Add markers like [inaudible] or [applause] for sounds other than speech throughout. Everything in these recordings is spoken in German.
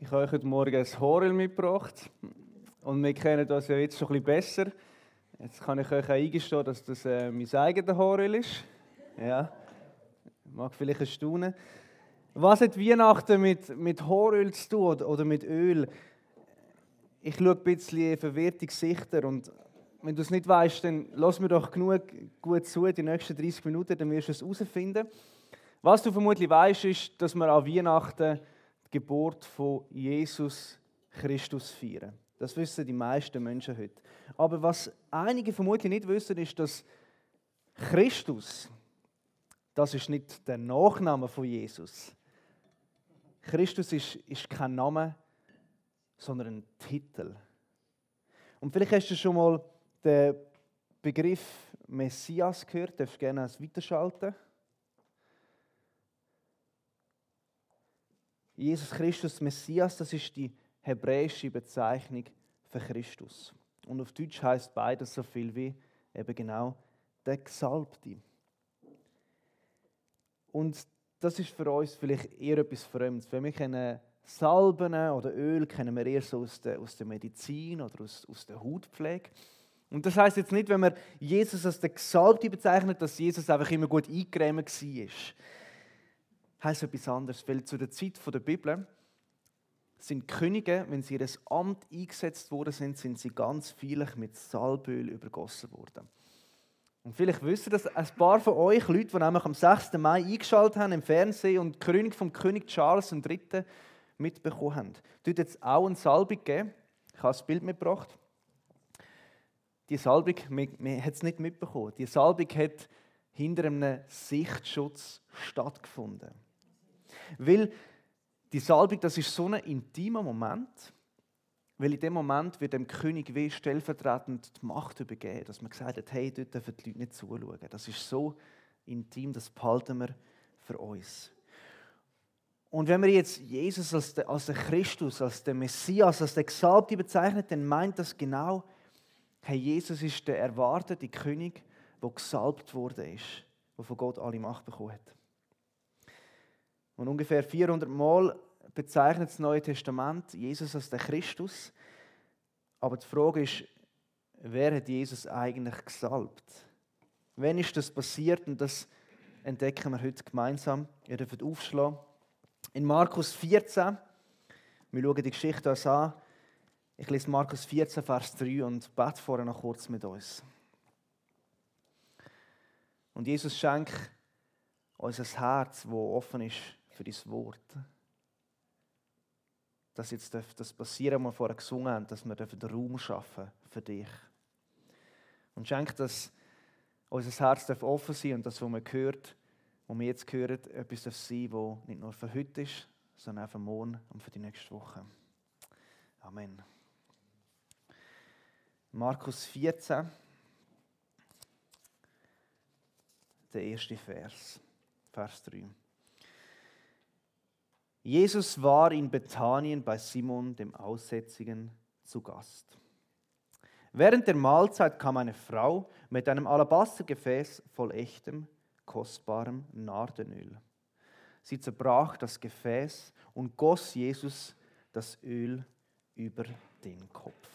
Ich habe euch heute Morgen ein Horel mitgebracht. Und wir kennen das ja jetzt schon ein bisschen besser. Jetzt kann ich euch auch eingestehen, dass das äh, mein eigener Horel ist. Ja. Mag vielleicht erstaunen. Was hat Weihnachten mit, mit Horöl zu tun oder, mit Öl? Ich schaue ein bisschen verwirrte Gesichter und wenn du es nicht weißt, dann lass mir doch genug gut zu, die nächsten 30 Minuten, dann wirst du es herausfinden. Was du vermutlich weißt, ist, dass wir an Weihnachten Geburt von Jesus Christus feiern. Das wissen die meisten Menschen heute. Aber was einige vermutlich nicht wissen, ist, dass Christus, das ist nicht der Nachname von Jesus. Christus ist, ist kein Name, sondern ein Titel. Und vielleicht hast du schon mal den Begriff Messias gehört. Darfst du gerne weiterschalten. Jesus Christus Messias, das ist die hebräische Bezeichnung für Christus. Und auf Deutsch heißt beides so viel wie eben genau der Gesalbte. Und das ist für uns vielleicht eher etwas Fremdes. Wenn wir kennen Salben oder Öl, kennen wir eher so aus der, aus der Medizin oder aus, aus der Hautpflege. Und das heißt jetzt nicht, wenn man Jesus als der Gesalbte bezeichnet, dass Jesus einfach immer gut eingecremt war heißt etwas anderes, weil zu der Zeit der Bibel sind Könige, wenn sie in das Amt eingesetzt worden sind, sind sie ganz vieles mit Salböl übergossen worden. Und vielleicht wissen das ein paar von euch, Leute, die nämlich am 6. Mai eingeschaltet haben im Fernsehen und die Krönung vom König Charles III. mitbekommen haben. Dort es auch eine Salbung gegeben. Ich habe das Bild mitgebracht. Die Salbung, man, man hat es nicht mitbekommen. Die Salbung hat hinter einem Sichtschutz stattgefunden. Weil die Salbung, das ist so ein intimer Moment, weil in dem Moment wird dem König wie stellvertretend die Macht übergeben, dass man gesagt hat, hey, dort dürfen die Leute nicht zuschauen. Das ist so intim, das behalten wir für uns. Und wenn wir jetzt Jesus als der, als der Christus, als der Messias, als der Gesalbte bezeichnet, dann meint das genau, hey, Jesus ist der erwartete König, der gesalbt worden ist, der von Gott alle Macht bekommen hat. Und ungefähr 400 Mal bezeichnet das Neue Testament Jesus als der Christus. Aber die Frage ist, wer hat Jesus eigentlich gesalbt? Wann ist das passiert? Und das entdecken wir heute gemeinsam. Ihr dürft aufschlagen. In Markus 14, wir schauen die Geschichte uns an. Ich lese Markus 14, Vers 3 und bete vorher noch kurz mit uns. Und Jesus schenkt uns ein Herz, das offen ist für dein Wort. Dass jetzt das passieren, was wir vorher gesungen haben, dass wir den Raum schaffen für dich. Und schenk, dass unser Herz offen sein und das, was wir hört, was wir jetzt hören, etwas darf sein, das nicht nur für heute ist, sondern auch für morgen und für die nächste Woche. Amen. Markus 14, der erste Vers, Vers 3. Jesus war in Bethanien bei Simon dem Aussätzigen zu Gast. Während der Mahlzeit kam eine Frau mit einem Alabastergefäß voll echtem, kostbarem Nardenöl. Sie zerbrach das Gefäß und goss Jesus das Öl über den Kopf.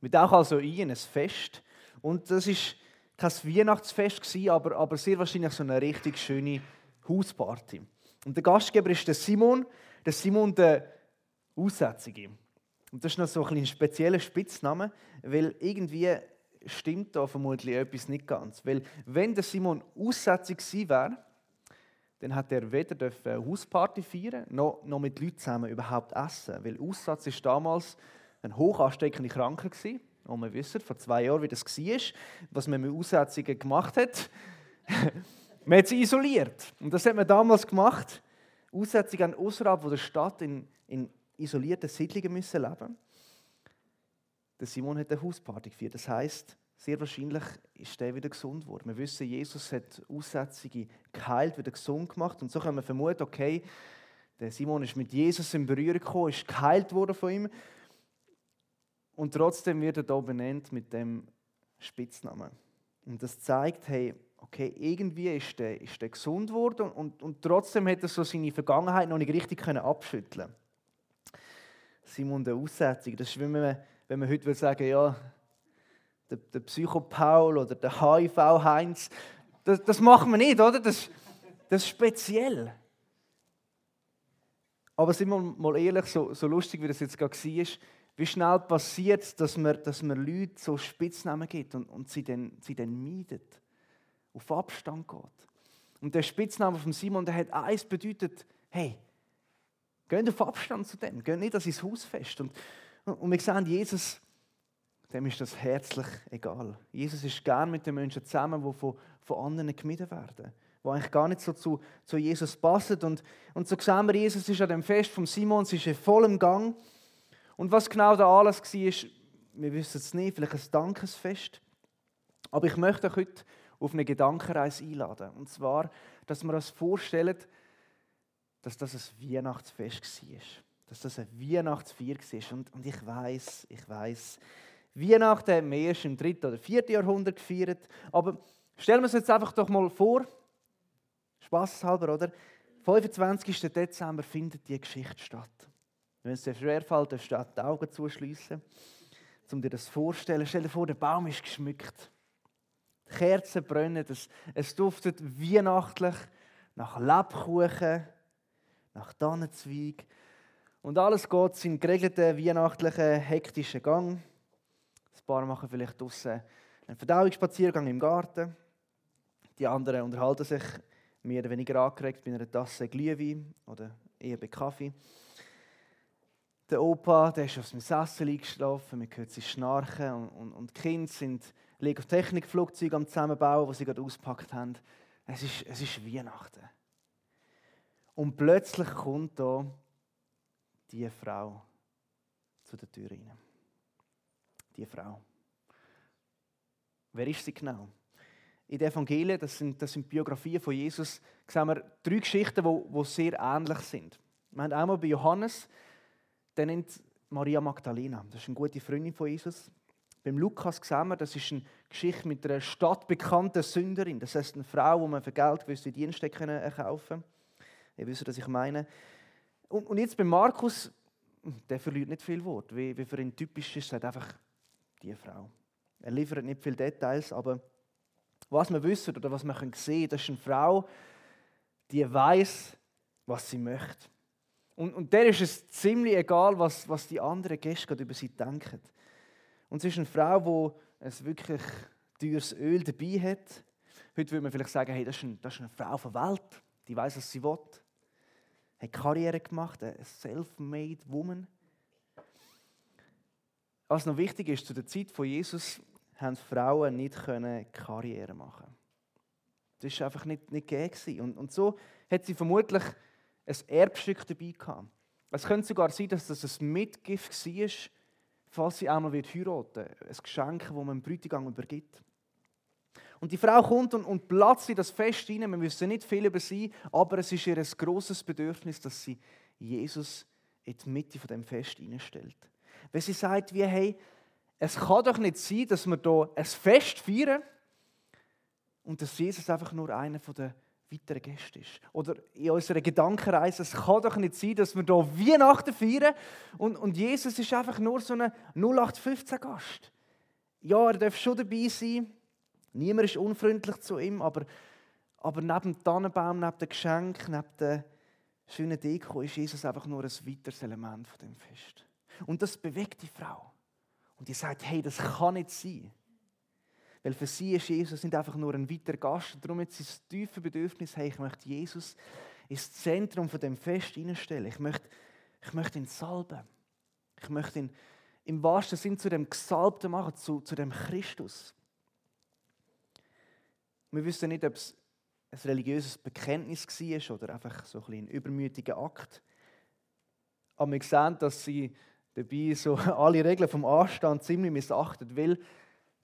Wir tauchen also ein in ein Fest und das ist kein Weihnachtsfest aber, aber sehr wahrscheinlich so eine richtig schöne Hausparty. Und der Gastgeber ist der Simon, der Simon der Aussätzige. Und das ist noch so ein, ein spezieller Spitzname, weil irgendwie stimmt da vermutlich etwas nicht ganz. Weil wenn der Simon aussätzig gewesen wäre, dann hat er weder eine Hausparty feiern noch, noch mit Leuten zusammen überhaupt essen. Weil Aussatz ist damals eine hoch ansteckende Krankheit. Und wir wissen vor zwei Jahren, wie das war, was man mit Aussätzigen gemacht hat. [laughs] Man hat sie isoliert. Und das hat man damals gemacht. Aussätzige außerhalb der Stadt in, in isolierten Siedlungen müssen leben. Der Simon hat eine Hausparty gefeiert. Das heißt, sehr wahrscheinlich ist er wieder gesund worden. Wir wissen, Jesus hat Aussätzige geheilt, wieder gesund gemacht. Und so können wir vermuten, okay, der Simon ist mit Jesus in Berührung gekommen, ist geheilt worden von ihm. Und trotzdem wird er hier benannt mit dem Spitznamen. Und das zeigt, hey, okay, irgendwie ist der, ist der gesund geworden und, und trotzdem hat er so seine Vergangenheit noch nicht richtig können abschütteln Simon der Aussetzung, das ist, wenn man, wenn man heute sagen ja, der, der Psycho-Paul oder der HIV-Heinz, das, das machen wir nicht, oder? Das, das ist speziell. Aber sind wir mal ehrlich, so, so lustig wie das jetzt gerade war, wie schnell passiert es, dass man, dass man Leuten so Spitznamen gibt und, und sie, dann, sie dann meidet, auf Abstand geht. Und der Spitzname von Simon, der hat eins bedeutet, hey, geht auf Abstand zu dem, geht nicht an sein Haus fest. Und, und wir sehen, Jesus, dem ist das herzlich egal. Jesus ist gern mit den Menschen zusammen, die von, von anderen gemieden werden die eigentlich gar nicht so zu, zu Jesus passen. Und, und so sehen wir, Jesus ist an dem Fest von Simon, es ist in vollem Gang. Und was genau da alles war, wir wissen es nicht, vielleicht ein Dankesfest. Aber ich möchte euch heute auf eine Gedankenreise einladen. Und zwar, dass wir uns vorstellen, dass das ein Weihnachtsfest war. Dass das ein Weihnachtsfeier war. Und, und ich weiß, ich weiß, Weihnachten haben wir erst im dritten oder vierten Jahrhundert gefeiert. Aber stellen wir uns jetzt einfach doch mal vor, spaßhalber, oder? 25. Dezember findet die Geschichte statt. Wenn es dir schwerfällt, darfst du die Augen zuschließen, um dir das vorzustellen. Stell dir vor, der Baum ist geschmückt. Kerzen brennen, es, es duftet weihnachtlich nach Lebkuchen, nach Tannenzweig. Und alles geht seinen geregelten, weihnachtlichen, hektischen Gang. Ein paar machen vielleicht draußen einen Verdauungsspaziergang im Garten. Die anderen unterhalten sich mehr oder weniger angeregt bei einer Tasse Glühwein oder eher bei Kaffee. Der Opa der ist auf seinem Sessel eingeschlafen, man hört sie schnarchen und, und, und die Kinder sind Lego Technikflugzeuge am Zusammenbauen, die sie gerade ausgepackt haben. Es ist, es ist Weihnachten. Und plötzlich kommt da die Frau zu der Tür rein. Die Frau. Wer ist sie genau? in den Evangelien, das sind, das sind Biografien von Jesus, sehen wir drei Geschichten, die, sehr ähnlich sind. Wir haben einmal bei Johannes, der nennt Maria Magdalena. Das ist eine gute Freundin von Jesus. Beim Lukas sehen wir, das ist eine Geschichte mit einer stadtbekannten Sünderin. Das heißt, eine Frau, die man für Geld gewisse Dienste können kaufen konnte. Ihr wisst, was ich meine. Und, und jetzt bei Markus, der verliert nicht viel Wort. Wie, wie für ihn typisch ist, sagt einfach die Frau. Er liefert nicht viele Details, aber was wir wissen oder was wir sehen können, das ist eine Frau, die weiß, was sie möchte. Und, und der ist es ziemlich egal, was, was die anderen Gäste über sie denken. Und es ist eine Frau, die es wirklich teures Öl dabei hat. Heute würde man vielleicht sagen, hey, das, ist eine, das ist eine Frau von Welt, die weiß, was sie will. Hat Karriere gemacht, eine self-made woman. Was noch wichtig ist, zu der Zeit von Jesus haben Frauen nicht Karriere machen Das war einfach nicht, nicht gegeben. Und, und so hat sie vermutlich ein Erbstück dabei gehabt. Es könnte sogar sein, dass das ein Mitgift war, falls sie einmal wird heiraten wird. Ein Geschenk, das man dem Bräutigam übergibt. Und die Frau kommt und, und platzt in das Fest hinein. Wir wissen nicht viel über sie, aber es ist ihr ein grosses Bedürfnis, dass sie Jesus in die Mitte von dem Fest hineinstellt. Wenn sie sagt, wie, hey, es kann doch nicht sein, dass wir hier ein Fest feiern und dass Jesus einfach nur einer der weiteren Gäste ist. Oder in unserer Gedankenreise, es kann doch nicht sein, dass wir hier Weihnachten feiern und, und Jesus ist einfach nur so ein 0815-Gast. Ja, er darf schon dabei sein, niemand ist unfreundlich zu ihm, aber, aber neben dem Tannenbaum, neben dem Geschenk, neben der schönen Deko ist Jesus einfach nur ein weiteres Element von dem Fest. Und das bewegt die Frau. Und die sagt, hey, das kann nicht sein. Weil für sie ist Jesus nicht einfach nur ein weiterer Gast. Darum ist sie das tiefe Bedürfnis, hey, ich möchte Jesus ins Zentrum von dem Fest hineinstellen. Ich möchte, ich möchte ihn salben. Ich möchte ihn im wahrsten Sinn zu dem Gesalbten machen, zu, zu dem Christus. Wir wissen nicht, ob es ein religiöses Bekenntnis war oder einfach so ein, ein übermütiger Akt. Aber wir sehen, dass sie dabei so [laughs] alle Regeln vom Anstand ziemlich missachtet, weil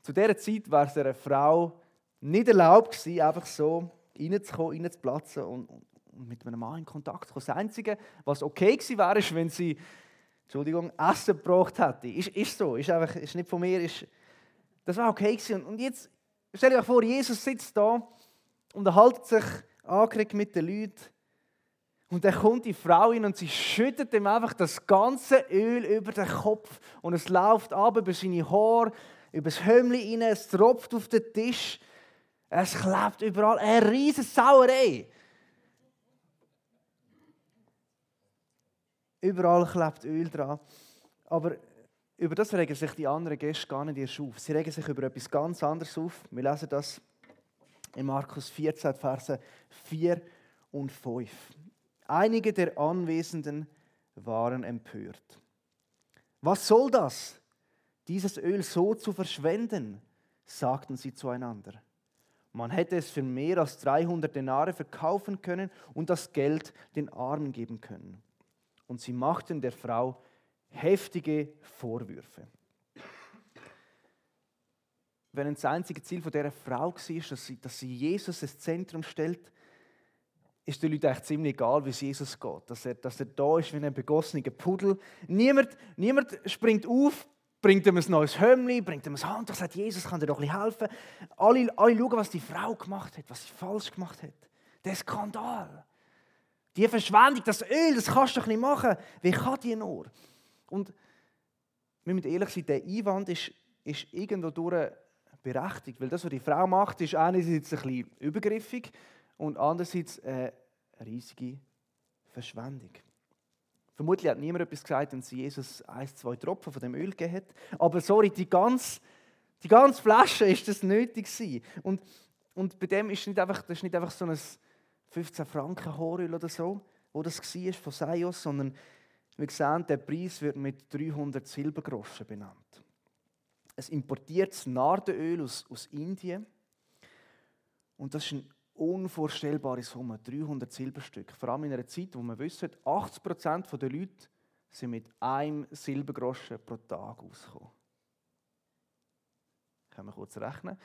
zu dieser Zeit war es einer Frau nicht erlaubt gewesen, einfach so reinzukommen, reinzuplatzen und, und mit einem Mann in Kontakt zu kommen. Das Einzige, was okay gewesen wäre, ist, wenn sie, Entschuldigung, Essen gebraucht hätte. Ist, ist so, ist, einfach, ist nicht von mir, ist, das war okay gewesen. Und jetzt, stell dir vor, Jesus sitzt da unterhält sich angeregt mit den Leuten. Und dann kommt die Frau hin und sie schüttet ihm einfach das ganze Öl über den Kopf. Und es läuft ab über seine Haare, über das Hömmli rein, es tropft auf den Tisch. Es klebt überall. Eine riesige Sauerei. Überall klebt Öl dran. Aber über das regen sich die anderen Gäste gar nicht erst auf. Sie regen sich über etwas ganz anderes auf. Wir lesen das in Markus 14, Verse 4 und 5. Einige der Anwesenden waren empört. Was soll das, dieses Öl so zu verschwenden? sagten sie zueinander. Man hätte es für mehr als 300 Denare verkaufen können und das Geld den Armen geben können und sie machten der Frau heftige Vorwürfe. Wenn das einzige Ziel von dieser Frau war, dass sie, dass sie Jesus ins Zentrum stellt, ist den Leuten eigentlich ziemlich egal, wie es Jesus geht. Dass er, dass er da ist wie ein begossener Pudel. Niemand, niemand springt auf, bringt ihm ein neues Hömmli, bringt ihm ein Handtuch, sagt, Jesus kann dir doch ein helfen. Alle, alle schauen, was die Frau gemacht hat, was sie falsch gemacht hat. Der Skandal. Die Verschwendung, das Öl, das kannst du doch nicht machen. Wie kann die nur? Und wir müssen ehrlich sein, der Einwand ist, ist irgendwo durch berechtigt. Weil das, was die Frau macht, ist einerseits ein bisschen übergriffig und andererseits eine riesige Verschwendung. Vermutlich hat niemand etwas gesagt, wenn sie Jesus ein, zwei Tropfen von dem Öl gegeben hat. Aber sorry, die ganze, die ganze Flasche ist das nötig gewesen. Und, und bei dem ist nicht einfach, das ist nicht einfach so ein 15 Franken Horöl oder so, wo das war von Saios, sondern wir sehen, der Preis wird mit 300 Silbergroschen benannt. Es importiert Nardenöl aus, aus Indien und das ist eine unvorstellbare Summe, 300 Silberstück. Vor allem in einer Zeit, wo man wissen, 80% der Leute sind mit einem Silbergroschen pro Tag ausgekommen. Können wir kurz rechnen.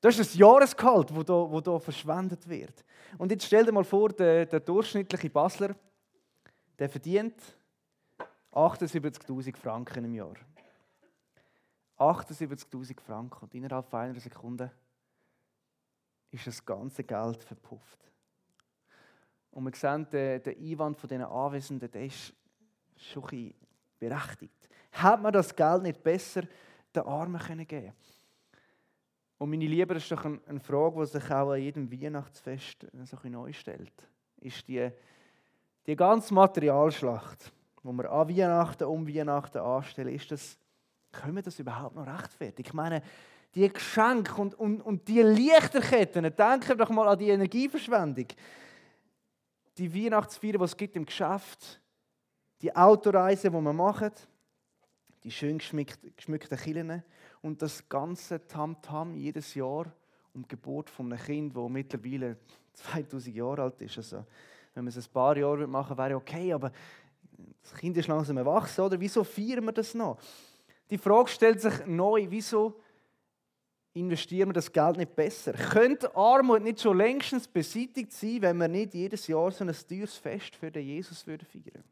Das ist ein Jahresgehalt, das hier, wo hier verschwendet wird. Und jetzt stell dir mal vor, der, der durchschnittliche Basler, der verdient 78.000 Franken im Jahr. 78.000 Franken. Und innerhalb einer Sekunde ist das ganze Geld verpufft. Und wir sehen, der, der Einwand von diesen Anwesenden, der ist schon ein berechtigt. Hätte man das Geld nicht besser den Armen geben können? Und meine Liebe, das ist doch eine Frage, die sich auch an jedem Weihnachtsfest so ein neu stellt. Ist die, die ganze Materialschlacht, die wir an Weihnachten, um Weihnachten anstellen, ist das, können wir das überhaupt noch rechtfertigen? Ich meine, die Geschenke und, und, und die Lichterketten, denken doch mal an die Energieverschwendung. Die Weihnachtsfeier, die es gibt im Geschäft, die Autoreise, die wir machen, die schön geschmückten Kirchen und das ganze Tamtam -Tam jedes Jahr um die Geburt von einem Kind, das mittlerweile [laughs] 2000 Jahre alt ist. Also, wenn man es ein paar Jahre machen wäre okay, aber das Kind ist langsam erwachsen, oder? Wieso feiern wir das noch? Die Frage stellt sich neu, wieso investieren wir das Geld nicht besser? Könnte Armut nicht schon längstens beseitigt sein, wenn wir nicht jedes Jahr so ein teures Fest für den Jesus feiern würden?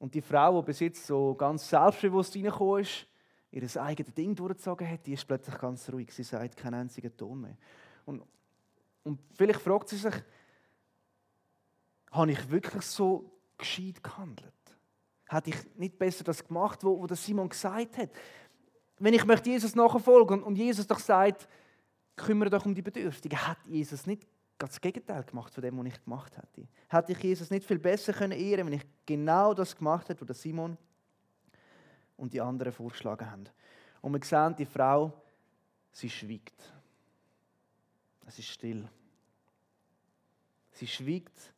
Und die Frau, die bis jetzt so ganz selbstbewusst reingekommen ist, ihr eigenes Ding durchgezogen hat, die ist plötzlich ganz ruhig. Sie sagt keinen einzigen Ton mehr. Und, und vielleicht fragt sie sich, habe ich wirklich so gescheit gehandelt? Hätte ich nicht besser das gemacht, was Simon gesagt hat? Wenn ich möchte Jesus nachfolgen und Jesus doch sagt, kümmere dich um die Bedürftigen, hat Jesus nicht das Gegenteil gemacht von dem, was ich gemacht hätte. Hätte ich Jesus nicht viel besser können ehren wenn ich genau das gemacht hätte, was Simon und die anderen vorgeschlagen haben. Und wir sehen, die Frau, sie schwiegt. Es ist still. Sie schwiegt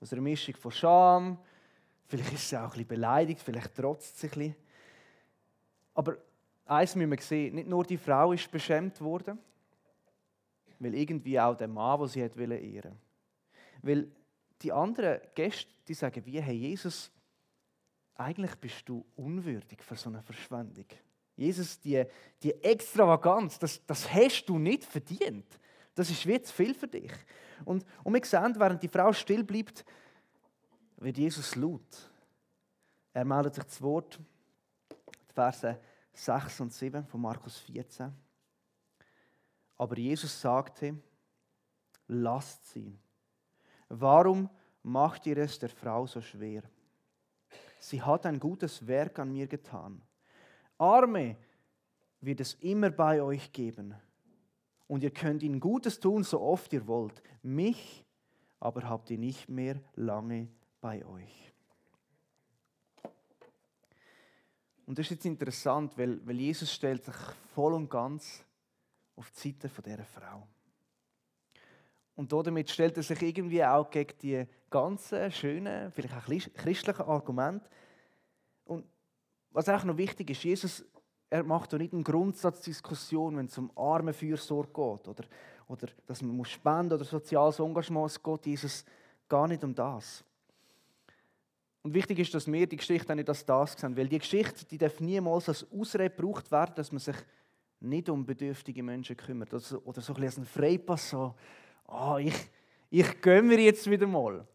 aus einer Mischung von Scham, vielleicht ist sie auch ein bisschen beleidigt, vielleicht trotzt sie ein bisschen. Aber eins müssen wir sehen, nicht nur die Frau ist beschämt worden, weil irgendwie auch der Mann, den sie ehren Weil die anderen Gäste, die sagen, wie, hey Jesus, eigentlich bist du unwürdig für so eine Verschwendung. Jesus, die, die Extravaganz, das, das hast du nicht verdient. Das ist wie zu viel für dich. Und, und wir sehen, während die Frau still bleibt, wird Jesus laut. Er meldet sich zu Wort, die Verse 6 und 7 von Markus 14. Aber Jesus sagte, lasst sie. Warum macht ihr es der Frau so schwer? Sie hat ein gutes Werk an mir getan. Arme wird es immer bei euch geben. Und ihr könnt ihnen Gutes tun, so oft ihr wollt. Mich aber habt ihr nicht mehr lange bei euch. Und das ist jetzt interessant, weil, weil Jesus stellt sich voll und ganz auf die Seite von dieser Frau. Und damit stellt er sich irgendwie auch gegen die ganzen schönen, vielleicht auch christlichen Argumente. Und was auch noch wichtig ist, Jesus er macht doch nicht eine Grundsatzdiskussion, wenn es um Armenfürsorge geht oder, oder dass man muss spenden oder soziales Engagement. Es geht Jesus gar nicht um das. Und wichtig ist, dass wir die Geschichte auch nicht als das sehen, weil die Geschichte die darf niemals als Ausrede gebraucht werden, dass man sich nicht um bedürftige Menschen kümmert. Oder so, oder so ein bisschen ein Freipass, so, oh, ich, ich gönne mir jetzt wieder mal.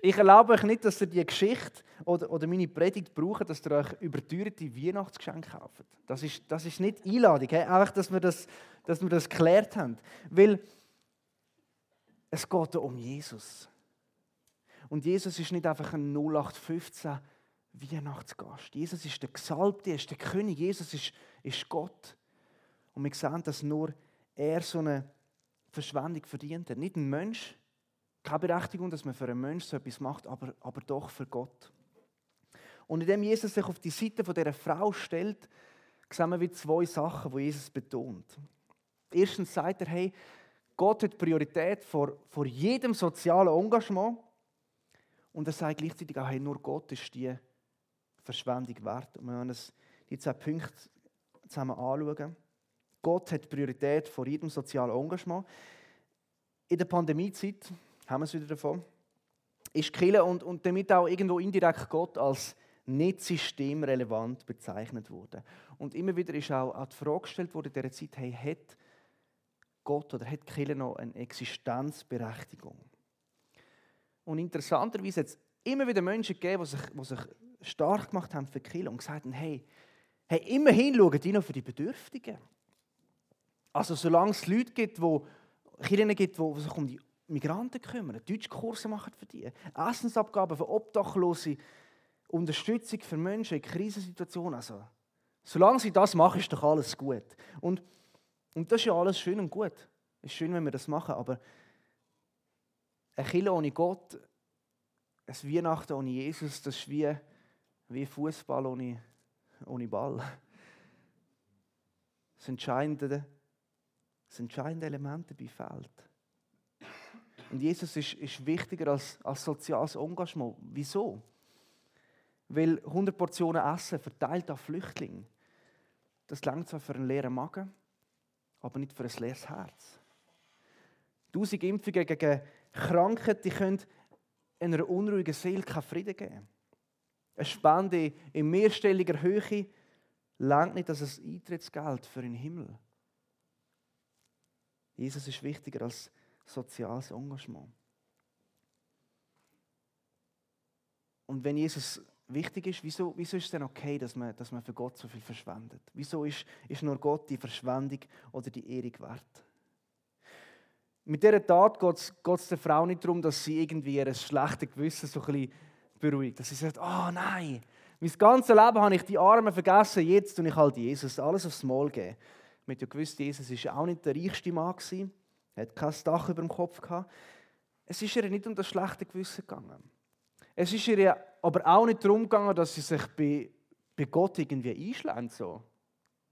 Ich erlaube euch nicht, dass ihr die Geschichte oder, oder meine Predigt braucht, dass ihr euch überteuerte Weihnachtsgeschenke kauft. Das ist, das ist nicht Einladung. Hey? Einfach, dass wir, das, dass wir das geklärt haben. Weil es geht um Jesus. Und Jesus ist nicht einfach ein 0815 Weihnachtsgast. Jesus ist der Gesalbte, er ist der König. Jesus ist, ist Gott. Und wir sehen, dass nur er so eine Verschwendung verdient hat. Nicht ein Mensch, keine Berechtigung, dass man für einen Menschen so etwas macht, aber, aber doch für Gott. Und indem Jesus sich auf die Seite von dieser Frau stellt, sehen wir zwei Sachen, die Jesus betont. Erstens sagt er, hey, Gott hat Priorität vor, vor jedem sozialen Engagement. Und er sagt gleichzeitig auch, hey, nur Gott ist die Verschwendung wert. Und wir uns die zwei Punkte zusammen anschauen. Gott hat Priorität vor jedem sozialen Engagement. In der Pandemiezeit haben wir es wieder davon, ist Kille und, und damit auch irgendwo indirekt Gott als nicht systemrelevant bezeichnet worden. Und immer wieder ist auch, auch die Frage gestellt worden in dieser Zeit, hey, hat Gott oder hat Kille noch eine Existenzberechtigung? Und interessanterweise hat es immer wieder Menschen gegeben, die sich, die sich stark gemacht haben für Kille und gesagt haben, hey, hey immerhin schauen die noch für die Bedürftigen. Also solange es Leute gibt, die Kirchen gibt, die sich um die Migranten kümmern, Deutschkurse machen für die, Essensabgaben für Obdachlose, Unterstützung für Menschen in Krisensituationen. Also, solange sie das machen, ist doch alles gut. Und, und das ist ja alles schön und gut. Es ist schön, wenn wir das machen, aber ein Kirche ohne Gott, ein Weihnachten ohne Jesus, das ist wie, wie Fußball ohne, ohne Ball. Das entscheidende, das entscheidende Element dabei fehlt. Und Jesus ist, ist wichtiger als, als soziales Engagement. Wieso? Weil 100 Portionen Essen verteilt an Flüchtlinge, das langt zwar für einen leeren Magen, aber nicht für ein leeres Herz. Tausend Impfungen gegen Krankheiten können einer unruhigen Seele keinen Frieden geben. Eine Spende in mehrstelliger Höhe langt nicht als ein Eintrittsgeld für den Himmel. Jesus ist wichtiger als soziales Engagement. Und wenn Jesus wichtig ist, wieso, wieso ist es denn okay, dass man, dass man für Gott so viel verschwendet? Wieso ist, ist nur Gott die Verschwendung oder die Ehrung wert? Mit dieser Tat geht es der Frau nicht darum, dass sie irgendwie ihr schlechtes Gewissen so ein bisschen beruhigt. Dass sie sagt, oh nein, mein ganzes Leben habe ich die Armen vergessen, jetzt tue ich halt Jesus alles aufs Maul geben. Wir haben ja gewusst, Jesus war auch nicht der reichste Mann. Er hat kein Dach über dem Kopf gehabt. Es ist ihr nicht um das schlechte Gewissen gegangen. Es ist ihr aber auch nicht darum gegangen, dass sie sich bei, bei Gott irgendwie einschlägt. So.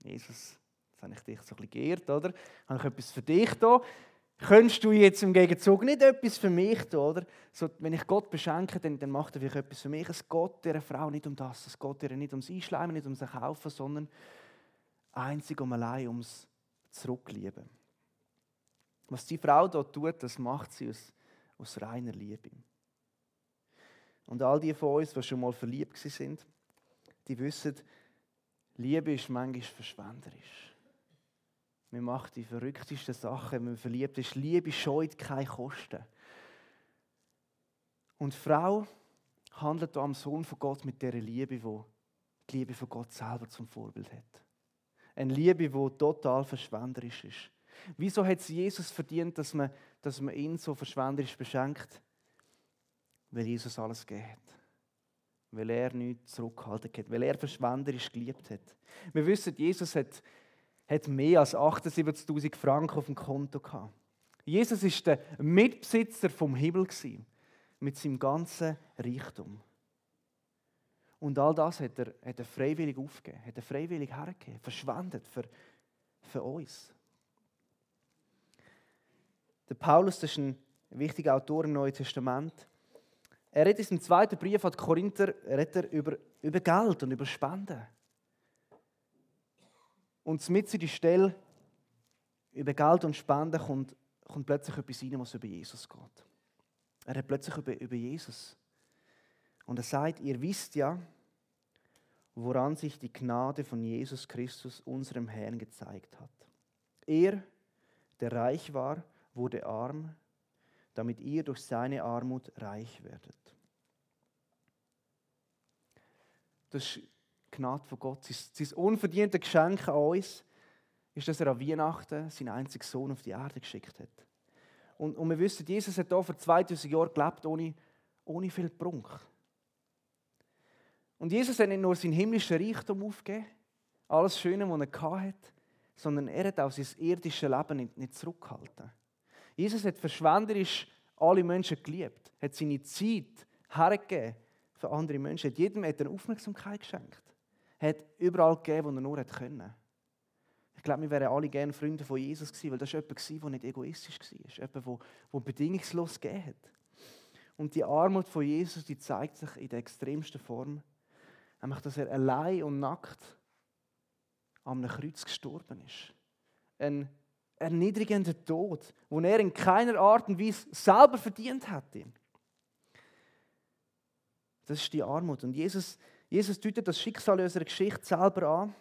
Jesus, jetzt habe ich dich so ein bisschen geehrt, oder? Habe ich etwas für dich da? Könntest du jetzt im Gegenzug nicht etwas für mich da, oder? So, wenn ich Gott beschenke, dann, dann macht er vielleicht etwas für mich. Es geht dieser Frau nicht um das. Es geht ihr nicht ums Einschleimen, nicht ums Kaufen, sondern einzig und allein ums Zurücklieben. Was die Frau dort tut, das macht sie aus, aus reiner Liebe. Und all die von uns, die schon mal verliebt sind, die wissen, Liebe ist manchmal verschwenderisch. Man macht die verrücktesten Sachen, man verliebt ist. Liebe scheut keine Kosten. Und die Frau handelt am Sohn von Gott mit der Liebe, wo die Liebe von Gott selber zum Vorbild hat. Eine Liebe, die total verschwenderisch ist. Wieso hat es Jesus verdient, dass man, dass man ihn so verschwenderisch beschenkt? Weil Jesus alles gegeben hat. Weil er nichts zurückgehalten hat. Weil er verschwenderisch geliebt hat. Wir wissen, Jesus hat, hat mehr als 78.000 Franken auf dem Konto gehabt. Jesus ist der Mitbesitzer vom Himmel mit seinem ganzen Reichtum. Und all das hat er, hat er freiwillig aufgegeben, hat er freiwillig hergegeben, verschwendet für, für uns. Der Paulus, das ist ein wichtiger Autor im Neuen Testament. Er redet in seinem zweiten Brief an die Korinther er über, über Geld und über Spenden. Und mit in die Stelle über Geld und Spenden kommt, kommt plötzlich etwas rein, was über Jesus geht. Er hat plötzlich über, über Jesus. Und er sagt, ihr wisst ja, woran sich die Gnade von Jesus Christus, unserem Herrn, gezeigt hat. Er, der reich war, wurde arm, damit ihr durch seine Armut reich werdet. Das ist Gnade von Gott. Sein, unverdientes Geschenk an uns ist, dass er an Weihnachten seinen einzigen Sohn auf die Erde geschickt hat. Und, und wir wissen, Jesus hat hier vor 2000 Jahren gelebt, ohne, ohne viel Prunk. Und Jesus hat nicht nur sein himmlisches Reichtum aufgegeben, alles Schöne, was er hatte, sondern er hat auch sein irdisches Leben nicht, nicht zurückgehalten. Jesus hat verschwenderisch alle Menschen geliebt, hat seine Zeit hergegeben für andere Menschen, hat jedem eine Aufmerksamkeit geschenkt, hat überall gegeben, wo er nur können. Ich glaube, wir wären alle gerne Freunde von Jesus gewesen, weil das war jemand, der nicht egoistisch war, jemand, der bedingungslos gegeben hat. Und die Armut von Jesus, die zeigt sich in der extremsten Form, nämlich, dass er allein und nackt am Kreuz gestorben ist. Ein erniedrigender Tod, den er in keiner Art und Weise selber verdient hätte. Das ist die Armut. Und Jesus, Jesus deutet das Schicksal unserer Geschichte selber an.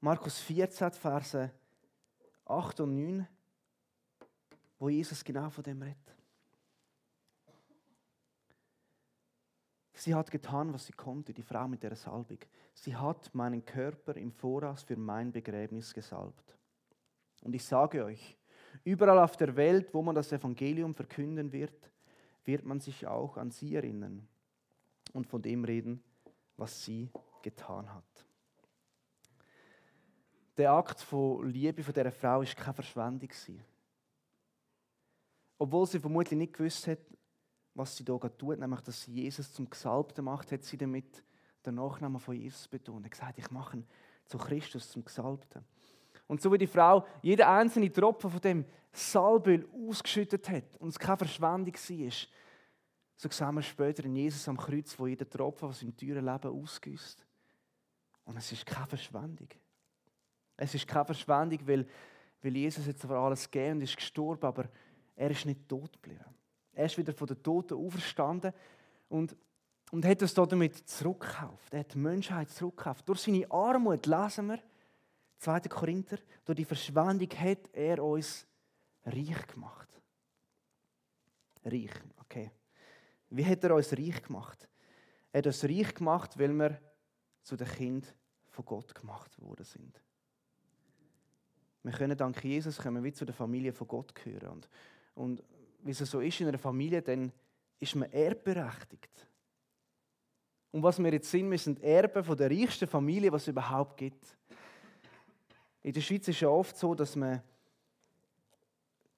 Markus 14, Verse 8 und 9, wo Jesus genau von dem redet. Sie hat getan, was sie konnte, die Frau mit der Salbung. Sie hat meinen Körper im Voraus für mein Begräbnis gesalbt. Und ich sage euch, überall auf der Welt, wo man das Evangelium verkünden wird, wird man sich auch an sie erinnern und von dem reden, was sie getan hat. Der Akt von Liebe von dieser Frau ist keine Verschwendung. Obwohl sie vermutlich nicht gewusst hat, was sie hier tut, nämlich dass sie Jesus zum Gesalbten macht, hat sie damit den Nachnamen von Jesus betont. Er hat gesagt, ich mache ihn zu Christus zum Gesalbten. Und so wie die Frau jede einzelne Tropfen von dem Salböl ausgeschüttet hat und es keine Verschwendung war, so sehen wir später in Jesus am Kreuz, wo jeder Tropfen aus seinem teuren Leben ausgüsst. Und es ist keine Verschwendung. Es ist keine Verschwendung, weil, weil Jesus jetzt zwar alles gegeben und ist gestorben, aber er ist nicht tot geblieben. Er ist wieder von den Toten auferstanden und, und hat uns damit zurückgekauft. Er hat die Menschheit zurückgekauft. Durch seine Armut lesen wir, 2. Korinther, durch die Verschwendung hat er uns reich gemacht. Reich, okay. Wie hat er uns reich gemacht? Er hat uns reich gemacht, weil wir zu den Kind von Gott gemacht worden sind. Wir können dank Jesus können wir zu der Familie von Gott gehören. Und, und wie es so ist in einer Familie, dann ist man erbberechtigt. Und was wir jetzt sind, wir sind Erben von der reichsten Familie, was es überhaupt gibt. In der Schweiz ist es ja oft so, dass man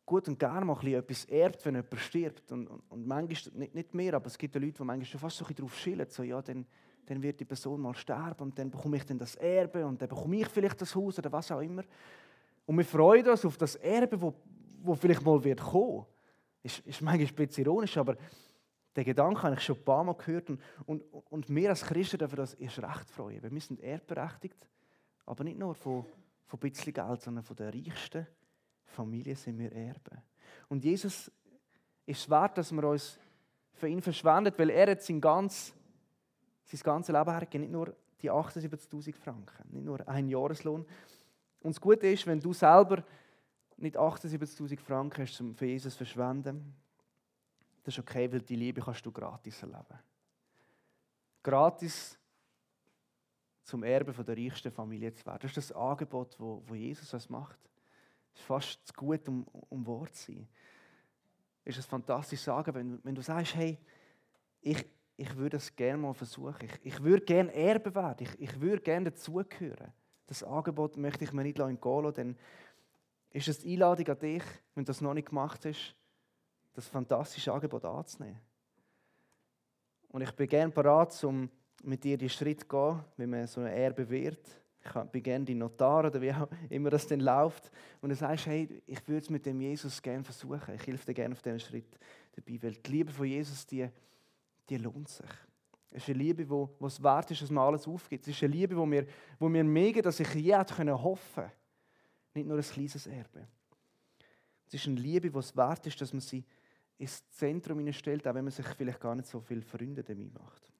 gut und gerne mal etwas erbt, wenn jemand stirbt. Und, und, und manchmal, nicht, nicht mehr, aber es gibt ja Leute, die manchmal schon fast so ein drauf schillen, so, ja, dann, dann wird die Person mal sterben und dann bekomme ich dann das Erbe und dann bekomme ich vielleicht das Haus oder was auch immer. Und wir freuen uns auf das Erbe, wo, wo vielleicht mal wird kommen. Ist, ist manchmal ein bisschen ironisch, aber den Gedanken habe ich schon ein paar Mal gehört. Und, und, und wir als Christen dürfen das erst recht freuen. wir sind erbberechtigt, aber nicht nur von, von ein bisschen Geld, sondern von der reichsten Familie sind wir Erben. Und Jesus ist wert, dass wir uns für ihn verschwendet, weil er hat sein, ganz, sein ganzes Leben hergegeben, nicht nur die 78'000 Franken, nicht nur ein Jahreslohn. Und das Gute ist, wenn du selber nicht 78.000 Franken hast, um für Jesus zu verschwenden, das ist okay, weil die Liebe kannst du gratis erleben. Gratis zum Erbe von der reichsten Familie zu werden. Das ist das Angebot, wo Jesus uns macht. Ist fast zu gut, um, um wahr zu sein. Ist es fantastisch sagen, wenn, wenn du sagst, hey, ich, ich würde es gerne mal versuchen. Ich, ich würde gerne Erbe werden. Ich, ich würde gerne dazugehören. Das Angebot möchte ich mir nicht entgehen lassen, denn ist es die Einladung an dich, wenn du das noch nicht gemacht hast, das fantastische Angebot anzunehmen. Und ich bin gerne bereit, um mit dir die Schritt zu gehen, wie man so ein Erbe wird. Ich bin gerne die Notar oder wie auch immer das denn läuft. Und du sagst, hey, ich würde es mit dem Jesus gerne versuchen. Ich helfe dir gerne auf diesen Schritt dabei. Weil die Liebe von Jesus, die, die lohnt sich. Es ist eine Liebe, wo es wert ist, dass man alles aufgibt. Es ist eine Liebe, wo wir, wo mega, dass ich je können hoffen Nicht nur ein kleines Erbe. Es ist eine Liebe, wo es wert ist, dass man sie ins Zentrum stellt, auch wenn man sich vielleicht gar nicht so viele Freunde damit macht.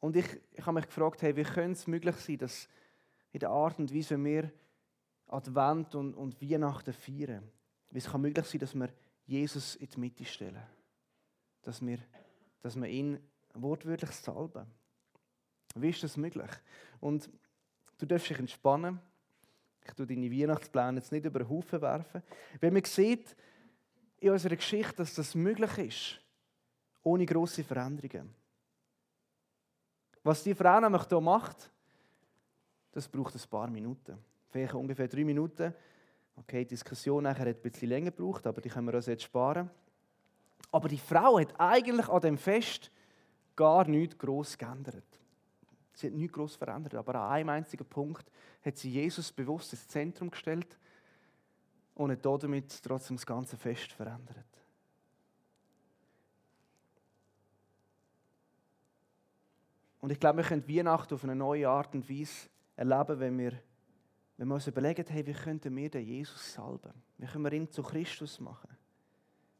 Und ich, ich habe mich gefragt, hey, wie könnte es möglich sein, dass in der Art und Weise, wie wir Advent und, und Weihnachten feiern, wie es kann möglich sein, dass wir Jesus in die Mitte stellen. Dass wir, dass wir ihn wortwörtlich salben. Wie ist das möglich? Und du darfst dich entspannen. Ich tue deine Weihnachtspläne jetzt nicht über den Haufen werfen. Weil man sieht in unserer Geschichte, dass das möglich ist, ohne große Veränderungen. Was die Frau nämlich hier macht, das braucht ein paar Minuten. Vielleicht ungefähr drei Minuten. Okay, die Diskussion nachher hat ein bisschen länger gebraucht, aber die können wir uns jetzt sparen. Aber die Frau hat eigentlich an dem Fest gar nichts gross geändert. Sie hat nichts gross verändert, aber an einem einzigen Punkt hat sie Jesus bewusst ins Zentrum gestellt und hat damit trotzdem das ganze Fest verändert. Und ich glaube, wir können Weihnachten auf eine neue Art und Weise erleben, wenn wir, wenn wir uns überlegen, hey, wie könnten wir den Jesus salben? Wie können wir ihn zu Christus machen?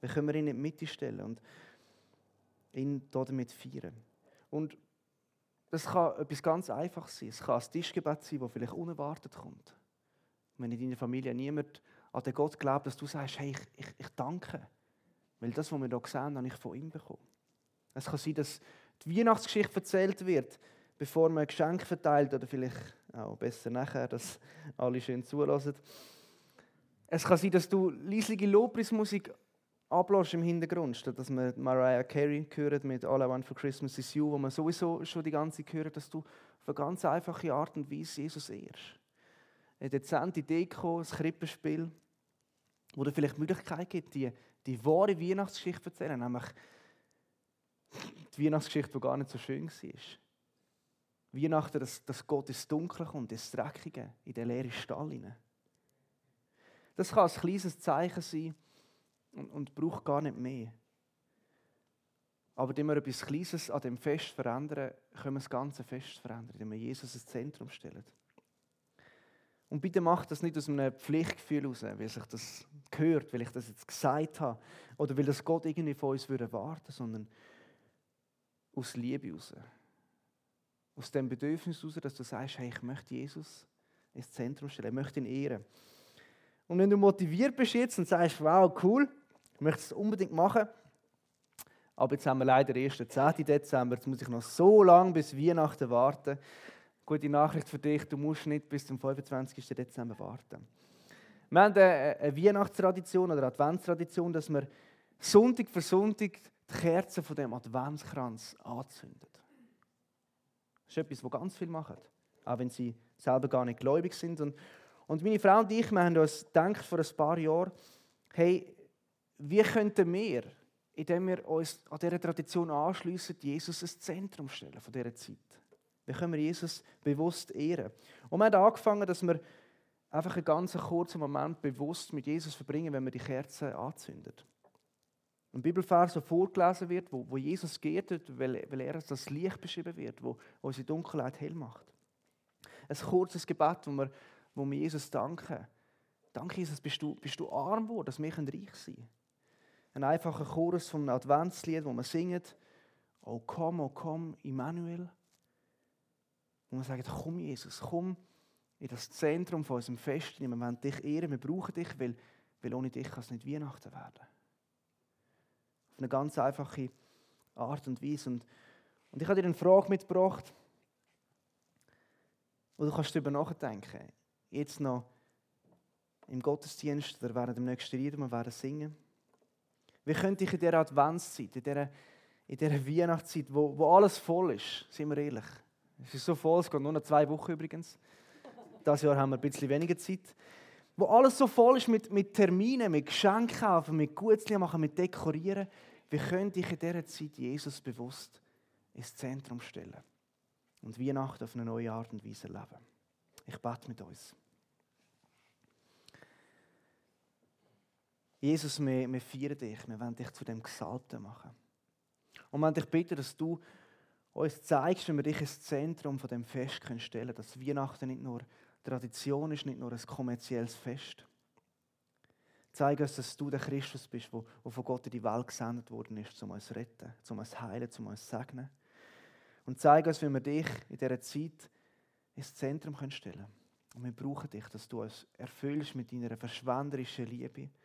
Wie können wir ihn in die Mitte stellen und ihn damit feiern? Und das kann etwas ganz Einfaches sein. Es kann ein Tischgebet sein, das vielleicht unerwartet kommt. Wenn in deiner Familie niemand an den Gott glaubt, dass du sagst, hey, ich, ich, ich danke. Weil das, was wir hier sehen, habe ich von ihm bekommen. Es kann sein, dass die Weihnachtsgeschichte erzählt wird, bevor man ein Geschenk verteilt oder vielleicht auch besser nachher, dass alle schön zulassen. Es kann sein, dass du leislige Lobpreismusik ablässt im Hintergrund, statt dass man Mariah Carey hört mit All I Want for Christmas is You, wo man sowieso schon die ganze Zeit hört, dass du auf eine ganz einfache Art und Weise Jesus ehrst. Eine dezente Deko, ein Krippenspiel, wo dir vielleicht die Möglichkeit gibt, die, die wahre Weihnachtsgeschichte zu erzählen, nämlich die Weihnachtsgeschichte, die gar nicht so schön war. Weihnachten, dass, dass Gott ins Dunkle kommt, ins Dreckige, in den leeren Stall hinein. Das kann ein kleines Zeichen sein und, und braucht gar nicht mehr. Aber indem wir etwas Kleines an dem Fest verändern, können wir das ganze Fest verändern, indem wir Jesus ins Zentrum stellen. Und bitte macht das nicht aus einem Pflichtgefühl heraus, weil sich das gehört, weil ich das jetzt gesagt habe oder weil das Gott irgendwie von uns würde, sondern aus Liebe heraus. Aus dem Bedürfnis heraus, dass du sagst, hey, ich möchte Jesus ins Zentrum stellen, ich möchte ihn ehren. Und wenn du motiviert bist jetzt und sagst, wow, cool, ich möchte es unbedingt machen, aber jetzt haben wir leider erst den 10. Dezember, jetzt muss ich noch so lange bis Weihnachten warten. Gute Nachricht für dich, du musst nicht bis zum 25. Dezember warten. Wir haben eine Weihnachtstradition oder Adventstradition, dass wir Sonntag für Sonntag die Kerzen von dem Adventskranz anzündet. Das ist etwas, was ganz viele machen, auch wenn sie selber gar nicht gläubig sind. Und, und meine Frau und ich, wir haben uns gedacht vor ein paar Jahren, hey, wie könnten wir, indem wir uns an dieser Tradition anschließen, Jesus ins Zentrum stellen von dieser Zeit? Wie können wir Jesus bewusst ehren? Und wir haben angefangen, dass wir einfach einen ganz kurzen Moment bewusst mit Jesus verbringen, wenn wir die Kerzen anzündet ein Bibelvers, der vorgelesen wird, wo, wo Jesus geht, weil, weil er als das Licht beschrieben wird, wo, wo unsere Dunkelheit hell macht. Ein kurzes Gebet, wo wir, wo wir Jesus danken. Danke, Jesus, bist du, bist du arm geworden, dass wir reich sein können. Ein einfacher Chorus vom Adventslied, wo man singt, Oh komm, oh komm, Immanuel. Wo man sagt, komm Jesus, komm in das Zentrum von unserem Fest. Wir wollen dich ehren, wir brauchen dich, weil, weil ohne dich kann es nicht Weihnachten werden auf eine ganz einfache Art und Weise. Und, und ich habe dir eine Frage mitgebracht, wo du kannst darüber nachdenken. Jetzt noch im Gottesdienst oder während dem nächsten Lied, wir werden singen. Wie könnte ich in dieser Adventszeit, in dieser, in dieser Weihnachtszeit, wo, wo alles voll ist, sind wir ehrlich. Es ist so voll, es geht nur noch zwei Wochen übrigens. Dieses Jahr haben wir ein bisschen weniger Zeit. Wo alles so voll ist mit, mit Terminen, mit Geschenken kaufen, mit Gutzli machen, mit Dekorieren. Wie könnte ich in dieser Zeit Jesus bewusst ins Zentrum stellen und Weihnachten auf eine neue Art und Weise leben? Ich bete mit uns. Jesus, wir, wir feiern dich, wir wollen dich zu dem Gesalten machen. Und wir wollen dich bitten, dass du uns zeigst, wie wir dich ins Zentrum von dem Fest stellen können, dass Weihnachten nicht nur Tradition ist, nicht nur ein kommerzielles Fest. Zeig uns, dass du der Christus bist, der von Gott in die Welt gesendet worden ist, um uns zu retten, um uns zu heilen, um uns zu segnen. Und zeig uns, wie wir dich in dieser Zeit ins Zentrum stellen können. Und wir brauchen dich, dass du uns erfüllst mit deiner verschwenderischen Liebe,